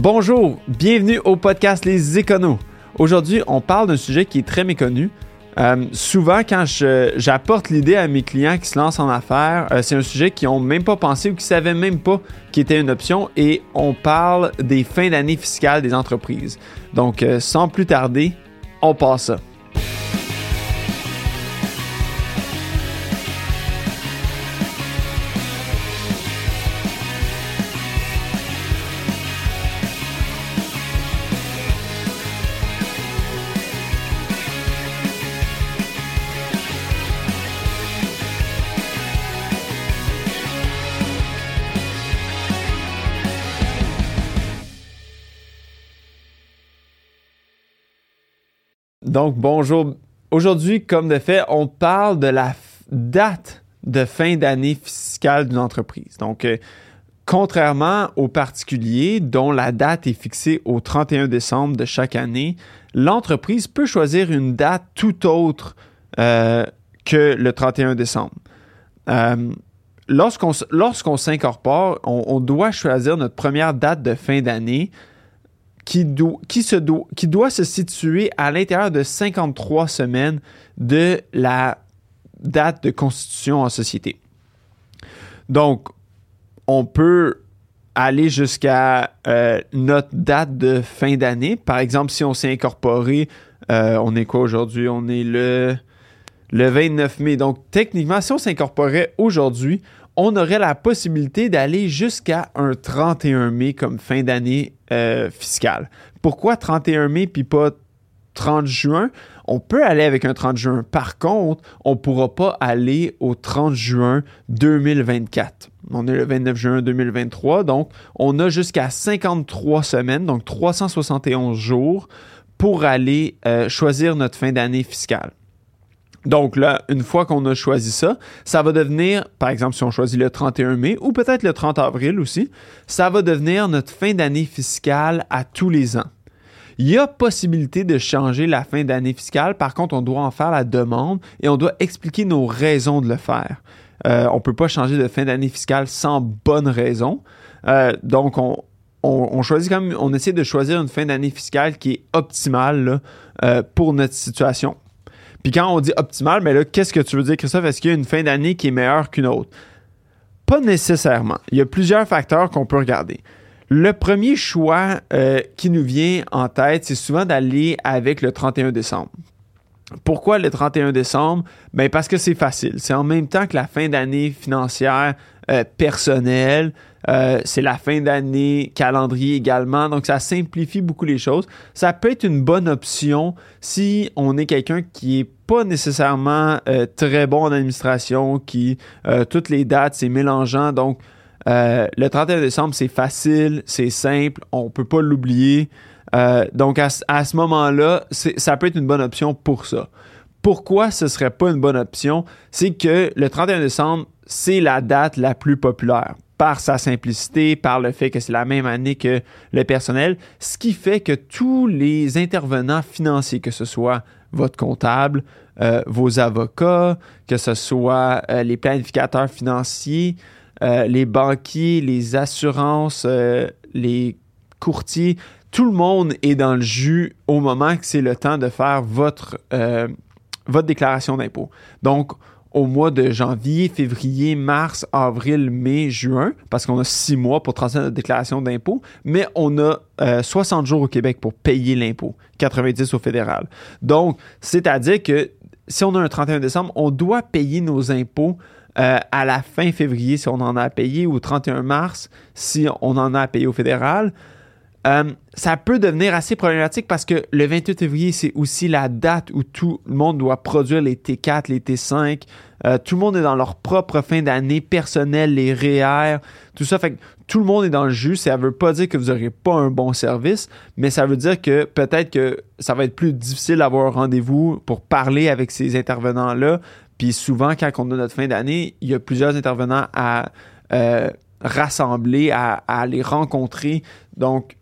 Bonjour, bienvenue au podcast Les Éconos. Aujourd'hui, on parle d'un sujet qui est très méconnu. Euh, souvent, quand j'apporte l'idée à mes clients qui se lancent en affaires, euh, c'est un sujet qu'ils n'ont même pas pensé ou qui ne savaient même pas qu'il était une option et on parle des fins d'année fiscales des entreprises. Donc, euh, sans plus tarder, on passe ça. Donc, bonjour. Aujourd'hui, comme de fait, on parle de la date de fin d'année fiscale d'une entreprise. Donc, euh, contrairement aux particuliers dont la date est fixée au 31 décembre de chaque année, l'entreprise peut choisir une date tout autre euh, que le 31 décembre. Euh, lorsqu'on s'incorpore, on, doit choisir notre première date de fin d'année qui, qui, se qui doit se situer à l'intérieur de 53 semaines de la date de constitution en société. Donc, on peut aller jusqu'à euh, notre date de fin d'année. Par exemple, si on s'est incorporé, euh, on est quoi aujourd'hui? On est le, le 29 mai. Donc, techniquement, si on s'incorporait aujourd'hui, on aurait la possibilité d'aller jusqu'à un 31 mai comme fin d'année euh, fiscale. Pourquoi 31 mai puis pas 30 juin? On peut aller avec un 30 juin. Par contre, on ne pourra pas aller au 30 juin 2024. On est le 29 juin 2023, donc on a jusqu'à 53 semaines, donc 371 jours pour aller euh, choisir notre fin d'année fiscale. Donc là, une fois qu'on a choisi ça, ça va devenir, par exemple, si on choisit le 31 mai ou peut-être le 30 avril aussi, ça va devenir notre fin d'année fiscale à tous les ans. Il y a possibilité de changer la fin d'année fiscale, par contre, on doit en faire la demande et on doit expliquer nos raisons de le faire. Euh, on ne peut pas changer de fin d'année fiscale sans bonne raison. Euh, donc, on, choisit quand on essaie de choisir une fin d'année fiscale qui est optimale euh, pour notre situation. Puis quand on dit optimal, mais là, qu'est-ce que tu veux dire, Christophe? Est-ce qu'il y a une fin d'année qui est meilleure qu'une autre? Pas nécessairement. Il y a plusieurs facteurs qu'on peut regarder. Le premier choix euh, qui nous vient en tête, c'est souvent d'aller avec le 31 décembre. Pourquoi le 31 décembre? Ben parce que c'est facile. C'est en même temps que la fin d'année financière euh, personnelle. Euh, c'est la fin d'année calendrier également. Donc, ça simplifie beaucoup les choses. Ça peut être une bonne option si on est quelqu'un qui est pas nécessairement euh, très bon en administration, qui toutes les dates, c'est mélangeant. Donc, le 31 décembre, c'est facile, c'est simple, on peut pas l'oublier. donc, à, à ce moment-là, ça peut être une bonne option pour ça. Pourquoi ce serait pas une bonne option? C'est que le 31 décembre, c'est la date la plus populaire par sa simplicité, par le fait que c'est la même année que le personnel, ce qui fait que tous les intervenants financiers, que ce soit votre comptable, euh, vos avocats, que ce soit euh, les planificateurs financiers, euh, les banquiers, les assurances, les courtiers, tout le monde est dans le jus au moment que c'est le temps de faire votre, votre déclaration d'impôt. Donc, au mois de janvier, février, mars, avril, mai, juin, parce qu'on a six mois pour transmettre notre déclaration d'impôt, mais on a 60 euh, jours au Québec pour payer l'impôt, 90 au fédéral. Donc, c'est-à-dire que si on a un 31 décembre, on doit payer nos impôts euh, à la fin février si on en a à payer ou 31 mars si on en a à payer au fédéral. Euh, ça peut devenir assez problématique parce que le 28 février, c'est aussi la date où tout le monde doit produire les T4, les T5. Euh, tout le monde est dans leur propre fin d'année personnelle, les REER, e tout ça. Fait que tout le monde est dans le jus. Ça ne veut pas dire que vous n'aurez pas un bon service, mais ça veut dire que peut-être que ça va être plus difficile d'avoir un rendez-vous pour parler avec ces intervenants-là. Puis souvent, quand on a notre fin d'année, il y a plusieurs intervenants à euh, rassembler, à, à les rencontrer. Donc,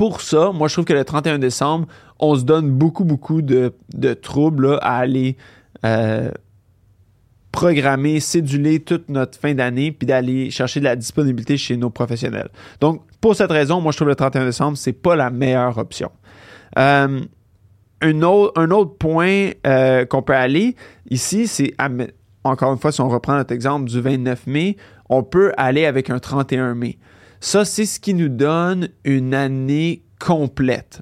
pour ça, moi, je trouve que le 31 décembre, on se donne beaucoup, beaucoup de, troubles à aller euh, programmer, céduler toute notre fin d'année, puis d'aller chercher de la disponibilité chez nos professionnels. Donc, pour cette raison, moi, je trouve le 31 décembre, c'est pas la meilleure option. Euh, un, autre, un autre point euh, qu'on peut aller ici, c'est, encore une fois, si on reprend notre exemple du 29 mai, on peut aller avec un 31 mai. Ça, c'est ce qui nous donne une année complète.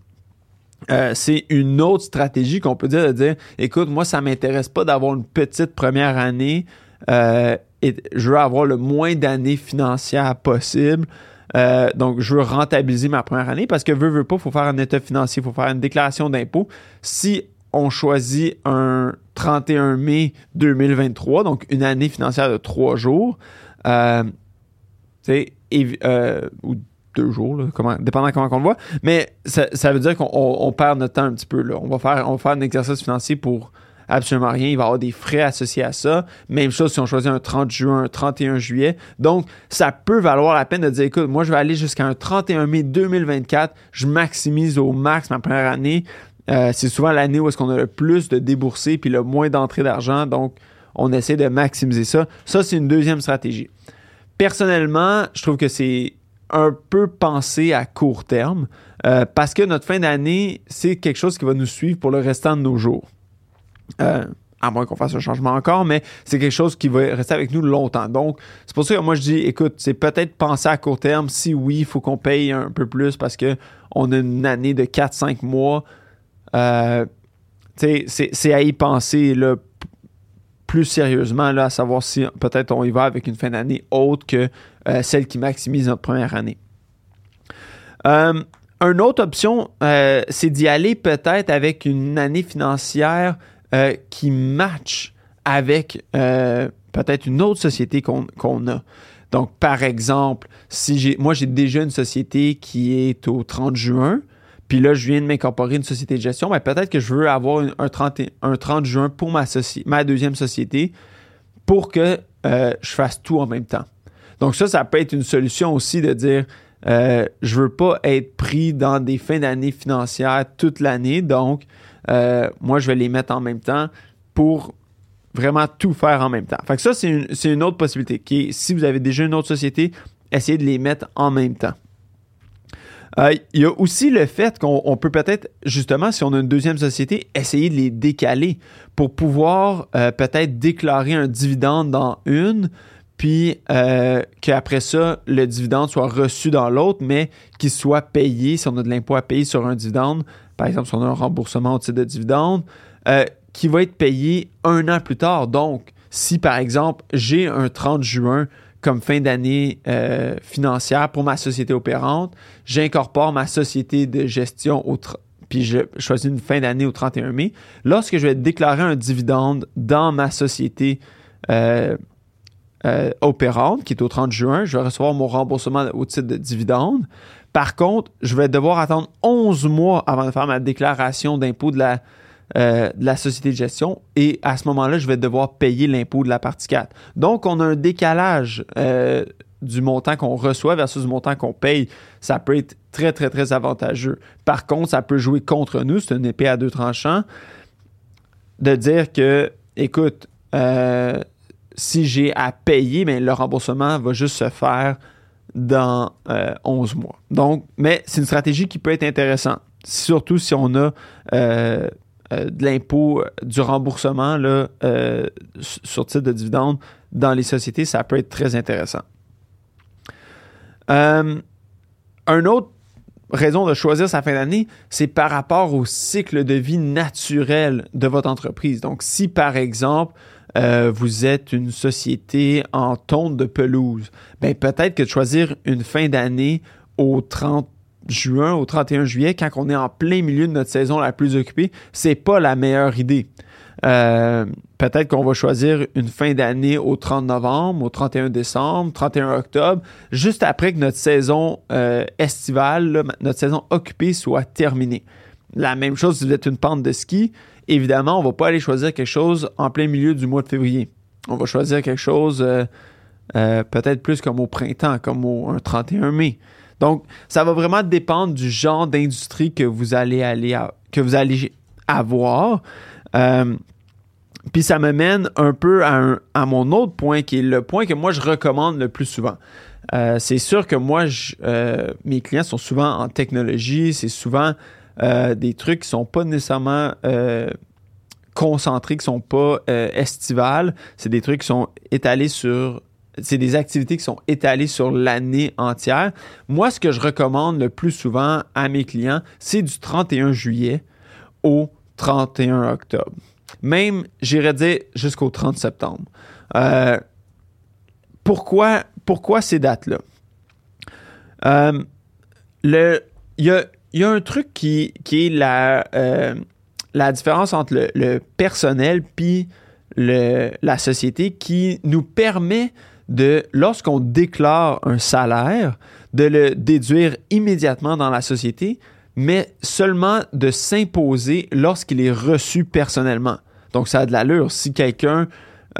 Euh, c'est une autre stratégie qu'on peut dire de dire écoute, moi, ça m'intéresse pas d'avoir une petite première année euh, et je veux avoir le moins d'années financières possible. Euh, donc, je veux rentabiliser ma première année parce que veux, veux pas, il faut faire un état financier, il faut faire une déclaration d'impôt. Si on choisit un 31 mai 2023, donc une année financière de trois jours, euh, ou deux jours, comment, dépendant comment on le voit. Mais ça, veut dire qu'on perd notre temps un petit peu. Là. On, va faire, on faire un exercice financier pour absolument rien. Il va y avoir des frais associés à ça. Même chose si on choisit un 30 juin, un 31 juillet. Donc, ça peut valoir la peine de dire, écoute, moi, je vais aller jusqu'à un 31 mai 2024. Je maximise au max ma première année. Euh, c'est souvent l'année où est-ce qu'on a le plus de déboursés puis le moins d'entrée d'argent. Donc, on essaie de maximiser ça. Ça, c'est une deuxième stratégie. Personnellement, je trouve que c'est un peu penser à court terme euh, parce que notre fin d'année, c'est quelque chose qui va nous suivre pour le restant de nos jours. Euh, à moins qu'on fasse un changement encore, mais c'est quelque chose qui va rester avec nous longtemps. Donc, c'est pour ça que moi je dis, écoute, c'est peut-être penser à court terme. Si oui, il faut qu'on paye un peu plus parce qu'on a une année de 4-5 mois. Euh, c'est à y penser là, plus sérieusement, là, à savoir si peut-être on y va avec une fin d'année autre que euh, celle qui maximise notre première année. Euh, une autre option, euh, c'est d'y aller peut-être avec une année financière qui match avec peut-être une autre société qu'on a. Donc, par exemple, si j'ai, moi j'ai déjà une société qui est au 30 juin, puis là, je viens de m'incorporer une société de gestion, mais peut-être que je veux avoir un 30, un 30 juin pour ma, ma deuxième société pour que euh, je fasse tout en même temps. Donc ça, ça peut être une solution aussi de dire, euh, je veux pas être pris dans des fins d'année financières toute l'année, donc euh, moi, je vais les mettre en même temps pour vraiment tout faire en même temps. Fait que ça, c'est une, une, autre possibilité. Qui si vous avez déjà une autre société, essayez de les mettre en même temps. Euh, il y a aussi le fait qu'on peut peut-être, justement, si on a une deuxième société, essayer de les décaler pour pouvoir euh, peut-être déclarer un dividende dans une, puis euh, qu'après ça, le dividende soit reçu dans l'autre, mais qu'il soit payé, si on a de l'impôt à payer sur un dividende, par exemple, si on a un remboursement au titre de dividende, qui va être payé un an plus tard. Donc, si par exemple, j'ai un 30 juin comme fin d'année euh, financière pour ma société opérante. J'incorpore ma société de gestion au puis je choisis une fin d'année au 31 mai. Lorsque je vais déclarer un dividende dans ma société euh, euh, opérante, qui est au 30 juin, je vais recevoir mon remboursement au titre de dividende. Par contre, je vais devoir attendre 11 mois avant de faire ma déclaration d'impôt de la, euh, de la société de gestion et à ce moment-là, je vais devoir payer l'impôt de la partie 4. Donc, on a un décalage euh, du montant qu'on reçoit versus du montant qu'on paye. Ça peut être très, très, très avantageux. Par contre, ça peut jouer contre nous. C'est une épée à deux tranchants de dire que, écoute, euh, si j'ai à payer, mais le remboursement va juste se faire dans 11 mois. Donc, mais c'est une stratégie qui peut être intéressante, surtout si on a de l'impôt, euh, du remboursement là, euh, sur titre de dividende dans les sociétés, ça peut être très intéressant. Euh, un autre raison de choisir sa fin d'année, c'est par rapport au cycle de vie naturel de votre entreprise. Donc, si par exemple, vous êtes une société en tonte de pelouse, ben peut-être que de choisir une fin d'année au 30 juin au 31 juillet, quand on est en plein milieu de notre saison la plus occupée, c'est pas la meilleure idée. Euh, peut-être qu'on va choisir une fin d'année au 30 novembre, au 31 décembre, 31 octobre, juste après que notre saison euh, estivale, notre saison occupée soit terminée. La même chose si vous êtes une pente de ski, évidemment, on va pas aller choisir quelque chose en plein milieu du mois de février. On va choisir quelque chose euh, peut-être plus comme au printemps, comme au 31 mai. Donc, ça va vraiment dépendre du genre d'industrie que vous allez aller que vous allez avoir. Euh, Puis ça me mène un peu à, mon autre point, qui est le point que moi je recommande le plus souvent. Euh, c'est sûr que moi, euh, mes clients sont souvent en technologie, c'est souvent des trucs qui sont pas nécessairement concentrés, qui sont pas estivales. C'est des trucs qui sont étalés sur c'est des activités qui sont étalées sur l'année entière. Moi, ce que je recommande le plus souvent à mes clients, c'est du 31 juillet au 31 octobre. Même, j'irais dire jusqu'au 30 septembre. Euh, pourquoi, pourquoi ces dates-là? Euh, il y a, un truc qui, qui est la, euh, la différence entre le, le personnel puis la société qui nous permet de, lorsqu'on déclare un salaire, de le déduire immédiatement dans la société, mais seulement de s'imposer lorsqu'il est reçu personnellement. Donc, ça a de l'allure. Si quelqu'un,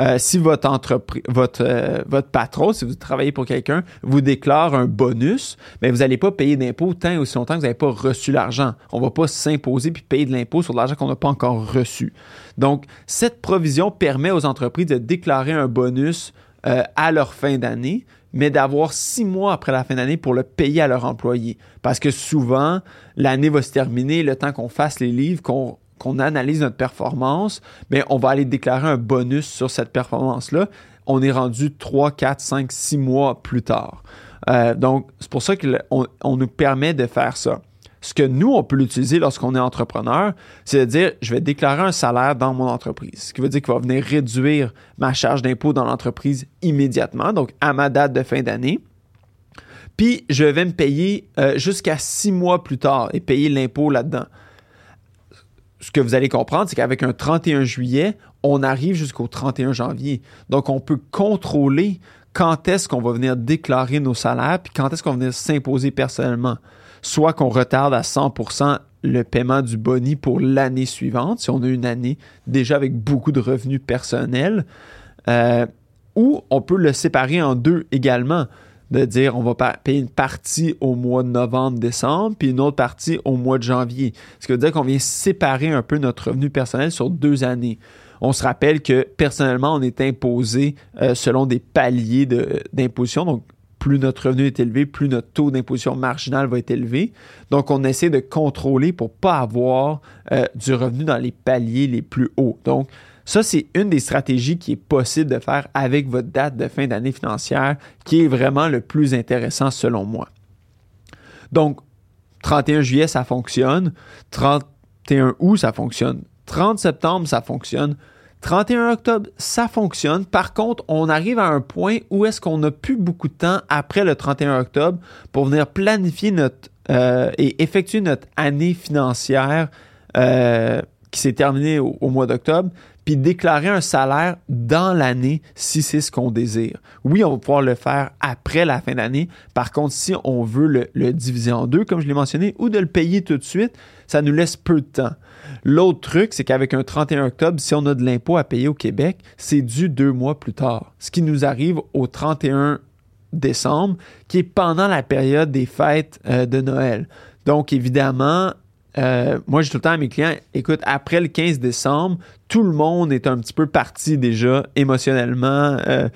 euh, si votre entreprise, votre, euh, votre patron, si vous travaillez pour quelqu'un, vous déclare un bonus, mais vous n'allez pas payer d'impôt tant aussi longtemps que vous n'avez pas reçu l'argent. On ne va pas s'imposer puis payer de l'impôt sur l'argent qu'on n'a pas encore reçu. Donc, cette provision permet aux entreprises de déclarer un bonus euh, à leur fin d'année, mais d'avoir six mois après la fin d'année pour le payer à leurs employés. Parce que souvent, l'année va se terminer, le temps qu'on fasse les livres, qu'on analyse notre performance, mais on va aller déclarer un bonus sur cette performance-là. On est rendu 3, 4, 5, 6 mois plus tard. Euh, donc, c'est pour ça qu'on on nous permet de faire ça. Ce que nous, on peut l'utiliser lorsqu'on est entrepreneur, c'est de dire, je vais déclarer un salaire dans mon entreprise, ce qui veut dire qu'il va venir réduire ma charge d'impôt dans l'entreprise immédiatement, donc à ma date de fin d'année. Puis, je vais me payer euh, jusqu'à six mois plus tard et payer l'impôt là-dedans. Ce que vous allez comprendre, c'est qu'avec un 31 juillet, on arrive jusqu'au 31 janvier. Donc, on peut contrôler quand est-ce qu'on va venir déclarer nos salaires, puis quand est-ce qu'on va venir s'imposer personnellement soit qu'on retarde à 100% le paiement du boni pour l'année suivante, si on a une année déjà avec beaucoup de revenus personnels, euh, ou on peut le séparer en deux également, de dire on va payer une partie au mois de novembre, décembre, puis une autre partie au mois de janvier. Ce qui veut dire qu'on vient séparer un peu notre revenu personnel sur deux années. On se rappelle que personnellement, on est imposé euh, selon des paliers d'imposition. Donc, plus notre revenu est élevé, plus notre taux d'imposition marginal va être élevé. Donc, on essaie de contrôler pour ne pas avoir euh, du revenu dans les paliers les plus hauts. Donc, ça, c'est une des stratégies qui est possible de faire avec votre date de fin d'année financière, qui est vraiment le plus intéressant selon moi. Donc, 31 juillet, ça fonctionne. 31 août, ça fonctionne. 30 septembre, ça fonctionne. 31 octobre, ça fonctionne. Par contre, on arrive à un point où est-ce qu'on n'a plus beaucoup de temps après le 31 octobre pour venir planifier notre euh, et effectuer notre année financière euh, qui s'est terminée au, mois d'octobre, puis déclarer un salaire dans l'année si c'est ce qu'on désire. Oui, on va pouvoir le faire après la fin d'année. Par contre, si on veut le, le diviser en deux, comme je l'ai mentionné, ou de le payer tout de suite, ça nous laisse peu de temps. L'autre truc, c'est qu'avec un 31 octobre, si on a de l'impôt à payer au Québec, c'est dû deux mois plus tard. Ce qui nous arrive au 31 décembre, qui est pendant la période des fêtes euh, de Noël. Donc, évidemment, euh, moi, dis tout le temps à mes clients, écoute, après le 15 décembre, tout le monde est un petit peu parti déjà émotionnellement. Euh,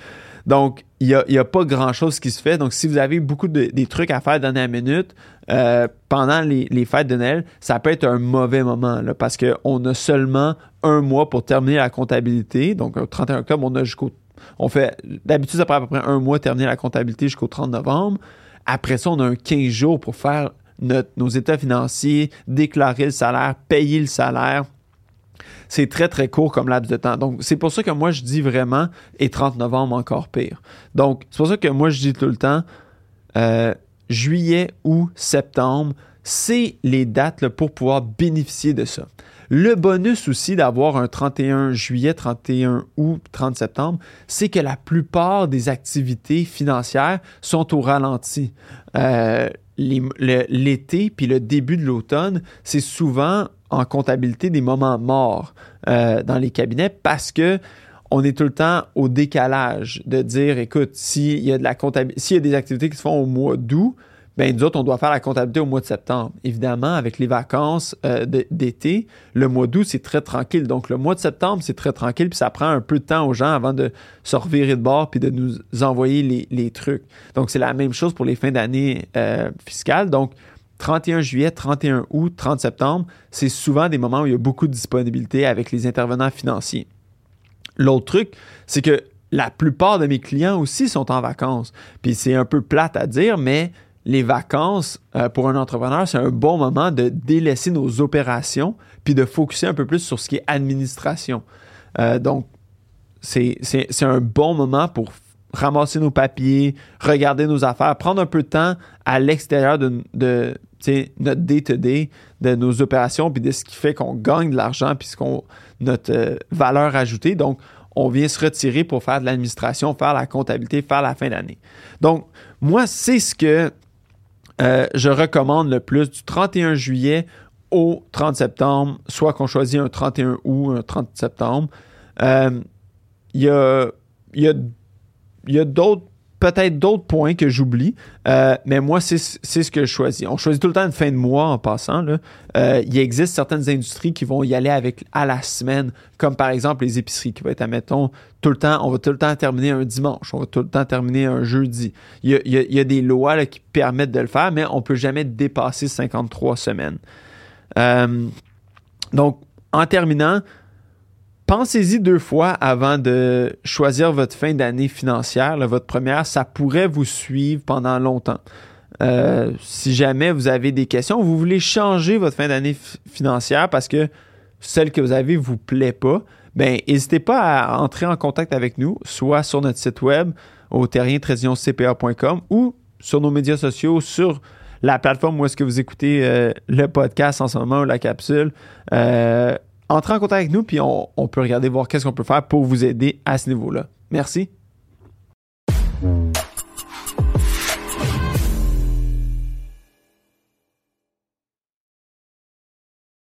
donc, il n'y a, pas grand-chose qui se fait. Donc, si vous avez beaucoup de trucs à faire dernière minute euh, pendant les, fêtes de Noël, ça peut être un mauvais moment là, parce qu'on a seulement un mois pour terminer la comptabilité. Donc, le 31 octobre, on a jusqu'au. On fait. D'habitude, ça prend à peu près un mois terminer la comptabilité jusqu'au 30 novembre. Après ça, on a un 15 jours pour faire nos états financiers, déclarer le salaire, payer le salaire c'est très, très court comme laps de temps. Donc, c'est pour ça que moi, je dis vraiment, et 30 novembre encore pire. Donc, c'est pour ça que moi, je dis tout le temps, euh, juillet ou septembre, c'est les dates pour pouvoir bénéficier de ça. Le bonus aussi d'avoir un 31 juillet, 31 août, 30 septembre, c'est que la plupart des activités financières sont au ralenti. Euh, l'été puis le début de l'automne, c'est souvent en comptabilité des moments morts euh, dans les cabinets parce que on est tout le temps au décalage de dire écoute, s'il y a de la s'il y a des activités qui se font au mois d'août, ben nous autres, on doit faire la comptabilité au mois de septembre. Évidemment, avec les vacances euh, d'été, le mois d'août, c'est très tranquille. Donc, le mois de septembre, c'est très tranquille, puis ça prend un peu de temps aux gens avant de se revirer de bord puis de nous envoyer les, trucs. Donc, c'est la même chose pour les fins d'année euh, fiscales. Donc, 31 juillet, 31 août, 30 septembre, c'est souvent des moments où il y a beaucoup de disponibilité avec les intervenants financiers. L'autre truc, c'est que la plupart de mes clients aussi sont en vacances. Puis c'est un peu plate à dire, mais les vacances, euh, pour un entrepreneur, c'est un bon moment de délaisser nos opérations puis de focuser un peu plus sur ce qui est administration. Euh, donc, c'est un bon moment pour ramasser nos papiers, regarder nos affaires, prendre un peu de temps à l'extérieur de, de notre day-to-day, de nos opérations, puis de ce qui fait qu'on gagne de l'argent, puis notre euh, valeur ajoutée. Donc, on vient se retirer pour faire de l'administration, faire la comptabilité, faire la fin d'année. Donc, moi, c'est ce que euh, je recommande le plus du 31 juillet au 30 septembre, soit qu'on choisit un 31 août, un 30 septembre. Euh, il y a d'autres peut-être d'autres points que j'oublie, euh, mais moi, c'est ce que je choisis. On choisit tout le temps une fin de mois en passant. il existe certaines industries qui vont y aller avec à la semaine, comme par exemple les épiceries, qui vont être, admettons, tout le temps, on va tout le temps terminer un dimanche, on va tout le temps terminer un jeudi. Il y a, des lois qui permettent de le faire, mais on ne peut jamais dépasser 53 semaines. Euh, donc, en terminant, pensez-y deux fois avant de choisir votre fin d'année financière, votre première. Ça pourrait vous suivre pendant longtemps. Euh, si jamais vous avez des questions, vous voulez changer votre fin d'année financière parce que celle que vous avez vous plaît pas, ben n'hésitez pas à entrer en contact avec nous, soit sur notre site web au terrien ou sur nos médias sociaux, sur la plateforme où est-ce que vous écoutez euh, le podcast en ce moment ou la capsule. Euh, entrez en contact avec nous, puis on, on peut regarder voir qu'est-ce qu'on peut faire pour vous aider à ce niveau-là. Merci.